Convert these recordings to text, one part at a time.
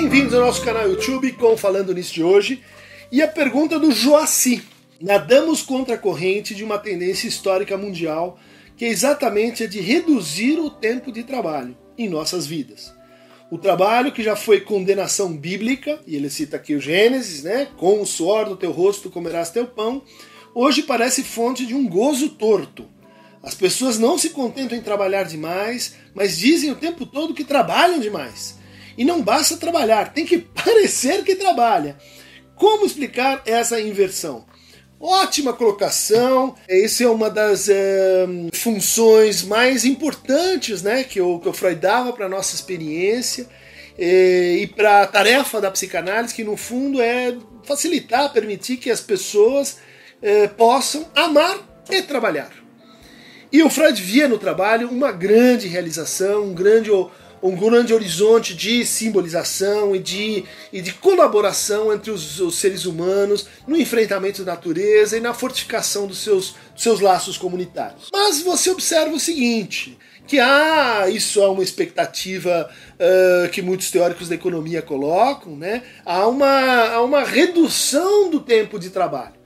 Bem-vindos ao nosso canal YouTube com Falando Nisso de hoje. E a pergunta do Joaci. Nadamos contra a corrente de uma tendência histórica mundial que é exatamente a de reduzir o tempo de trabalho em nossas vidas. O trabalho que já foi condenação bíblica, e ele cita aqui o Gênesis, né? Com o suor do teu rosto comerás teu pão, hoje parece fonte de um gozo torto. As pessoas não se contentam em trabalhar demais, mas dizem o tempo todo que trabalham demais. E não basta trabalhar, tem que parecer que trabalha. Como explicar essa inversão? Ótima colocação. Essa é uma das é, funções mais importantes né, que, o, que o Freud dava para a nossa experiência é, e para a tarefa da psicanálise, que no fundo é facilitar, permitir que as pessoas é, possam amar e trabalhar. E o Freud via no trabalho uma grande realização, um grande um grande horizonte de simbolização e de, e de colaboração entre os, os, seres humanos no enfrentamento da natureza e na fortificação dos seus, dos seus laços comunitários. Mas você observa o seguinte: que há, isso é uma expectativa uh, que muitos teóricos da economia colocam, né? há, uma, há uma redução do tempo de trabalho.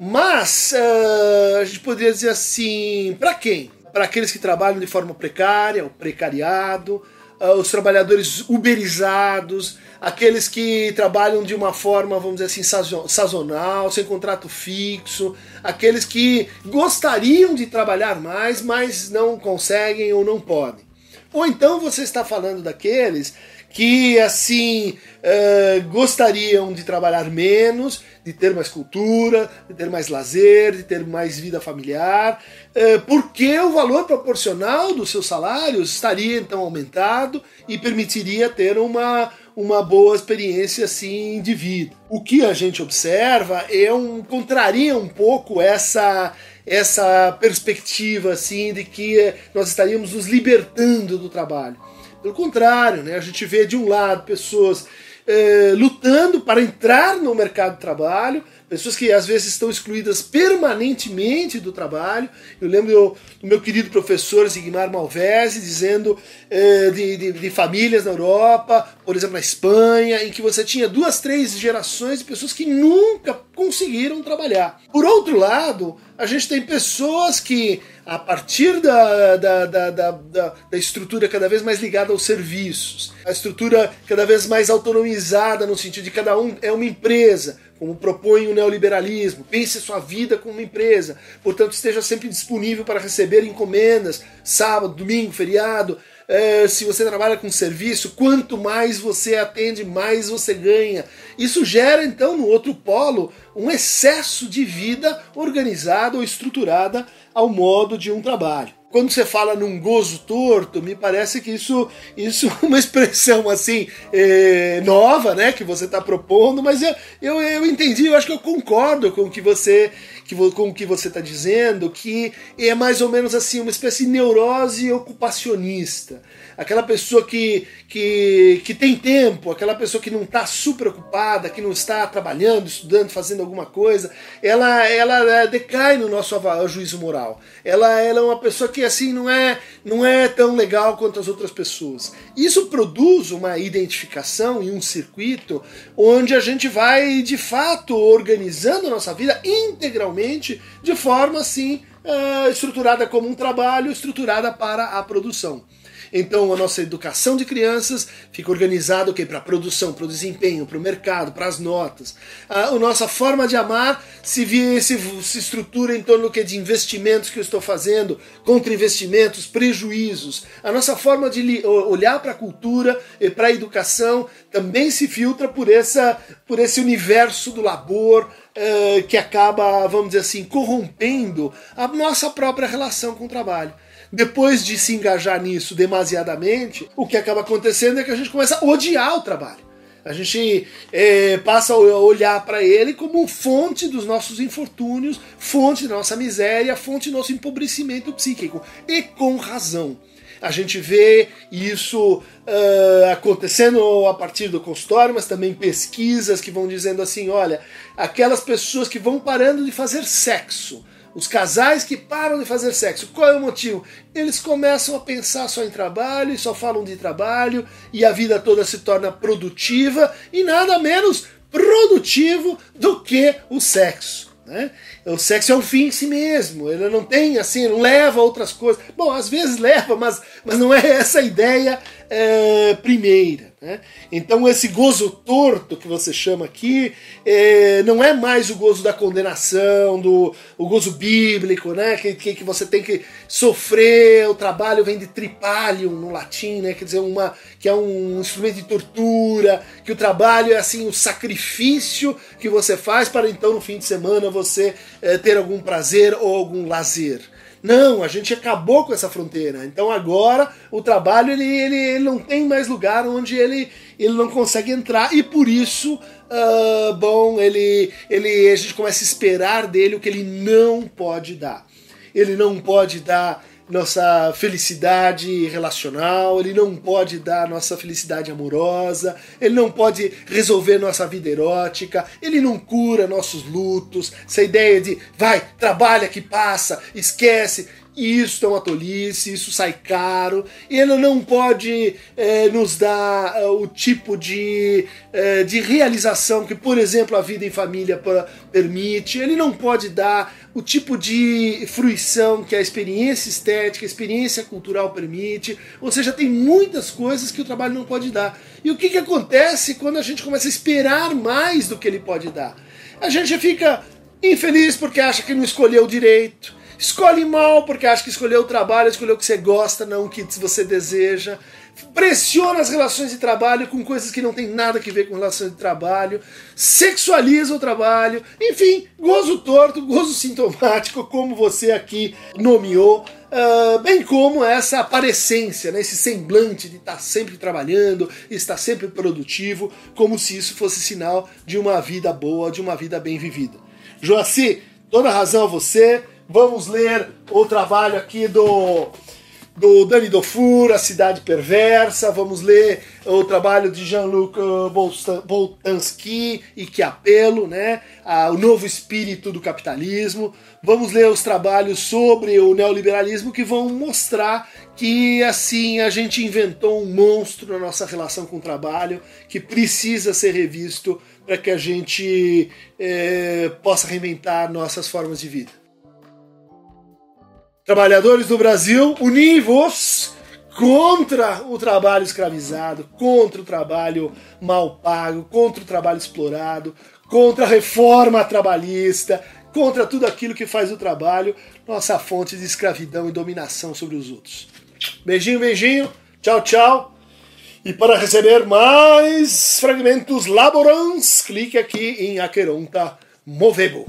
Mas uh, a gente poderia dizer assim: para quem? Para aqueles que trabalham de forma precária, o precariado, uh, os trabalhadores uberizados, aqueles que trabalham de uma forma, vamos dizer assim, sazonal, sem contrato fixo, aqueles que gostariam de trabalhar mais, mas não conseguem ou não podem. Ou então você está falando daqueles que assim uh, gostariam de trabalhar menos, de ter mais cultura, de ter mais lazer, de ter mais vida familiar, uh, porque o valor proporcional dos seus salários estaria então aumentado e permitiria ter uma, uma boa experiência assim de vida. O que a gente observa é um contraria um pouco essa essa perspectiva assim de que nós estaríamos nos libertando do trabalho. Pelo contrário, né, a gente vê de um lado pessoas eh, lutando para entrar no mercado de trabalho, pessoas que às vezes estão excluídas permanentemente do trabalho. Eu lembro do meu querido professor Zigmar Malvese dizendo eh, de, de, de, famílias na Europa, por exemplo na Espanha, em que você tinha duas, três gerações de pessoas que nunca conseguiram trabalhar. Por outro lado, a gente tem pessoas que, a partir da, da, da, da, da estrutura cada vez mais ligada aos serviços, a estrutura cada vez mais autonomizada, no sentido de cada um é uma empresa, como propõe o neoliberalismo. Pense sua vida como uma empresa, portanto, esteja sempre disponível para receber encomendas, sábado, domingo, feriado. É, se você trabalha com serviço, quanto mais você atende, mais você ganha. Isso gera, então, no outro polo, um excesso de vida organizada ou estruturada ao modo de um trabalho quando você fala num gozo torto, me parece que isso, isso é uma expressão assim é, nova, né, que você está propondo, mas eu, eu, eu entendi, eu acho que eu concordo com o que você que, com o que você está dizendo, que é mais ou menos assim uma espécie de neurose ocupacionista. Aquela pessoa que, que, que tem tempo, aquela pessoa que não está super ocupada, que não está trabalhando, estudando, fazendo alguma coisa, ela, ela é, decai no nosso juízo moral. Ela, ela é uma pessoa que assim não é, não é tão legal quanto as outras pessoas. Isso produz uma identificação e um circuito onde a gente vai de fato organizando a nossa vida integralmente de forma assim uh, estruturada como um trabalho, estruturada para a produção. Então a nossa educação de crianças fica organizada okay, para a produção, para o desempenho, para o mercado, para as notas. A, a, nossa forma de amar se, se, se estrutura em torno que, de investimentos que eu estou fazendo, contra investimentos, prejuízos. A nossa forma de li, olhar para a cultura e para a educação também se filtra por, essa, por esse universo do labor, uh, que acaba, vamos dizer assim, corrompendo a nossa própria relação com o trabalho. Depois de se engajar nisso demasiadamente, o que acaba acontecendo é que a gente começa a odiar o trabalho. A gente é, passa a olhar para ele como fonte dos nossos infortúnios, fonte da nossa miséria, fonte do nosso empobrecimento psíquico. E com razão. A gente vê isso uh, acontecendo a partir do consultório, mas também pesquisas que vão dizendo assim: olha, aquelas pessoas que vão parando de fazer sexo, Os casais que param de fazer sexo, qual é o motivo? Eles começam a pensar só em trabalho e só falam de trabalho e a vida toda se torna produtiva e nada menos produtivo do que o sexo. Né? O sexo é um fim em si mesmo, ele não tem assim, leva outras coisas. Bom, às vezes leva, mas, mas não é essa a ideia é, primeira. Né? Então, esse gozo torto que você chama aqui é, não é mais o gozo da condenação, do o gozo bíblico, né? que, que, que você tem que sofrer. O trabalho vem de tripalium no latim, né? quer dizer, uma, que é um instrumento de tortura, que o trabalho é assim o sacrifício que você faz para então no fim de semana você é, ter algum prazer ou algum lazer. Não, a gente acabou com essa fronteira. Então agora o trabalho ele, ele, ele não tem mais lugar onde ele, ele não consegue entrar e por isso, uh, bom, ele, ele a gente começa a esperar dele o que ele não pode dar. Ele não pode dar nossa felicidade relacional, ele não pode dar nossa felicidade amorosa, ele não pode resolver nossa vida erótica, ele não cura nossos lutos. Essa ideia de vai, trabalha que passa, esquece. Isso é uma tolice, isso sai caro, e ele não pode é, nos dar é, o tipo de, é, de realização que, por exemplo, a vida em família permite, ele não pode dar o tipo de fruição que a experiência estética, a experiência cultural permite, ou seja, tem muitas coisas que o trabalho não pode dar. E o que, que acontece quando a gente começa a esperar mais do que ele pode dar? A gente fica infeliz porque acha que não escolheu direito Escolhe mal porque acha que escolheu o trabalho, escolheu o que você gosta, não o que você deseja. Pressiona as relações de trabalho com coisas que não tem nada a ver com relações de trabalho. Sexualiza o trabalho. Enfim, gozo torto, gozo sintomático, como você aqui nomeou. Uh, bem como essa aparência, né, esse semblante de estar sempre trabalhando, estar sempre produtivo, como se isso fosse sinal de uma vida boa, de uma vida bem vivida. Joaci, toda razão a você. Vamos ler o trabalho aqui do, do Dani Dofur, A Cidade Perversa. Vamos ler o trabalho de Jean-Luc Boltanski e Que Apelo, né? o Novo Espírito do Capitalismo. Vamos ler os trabalhos sobre o neoliberalismo que vão mostrar que assim a gente inventou um monstro na nossa relação com o trabalho que precisa ser revisto para que a gente é, possa reinventar nossas formas de vida. Trabalhadores do Brasil, univos contra o trabalho escravizado, contra o trabalho mal pago, contra o trabalho explorado, contra a reforma trabalhista, contra tudo aquilo que faz o trabalho nossa fonte de escravidão e dominação sobre os outros. Beijinho, beijinho, tchau, tchau. E para receber mais fragmentos laborans, clique aqui em Aqueronta Movebo.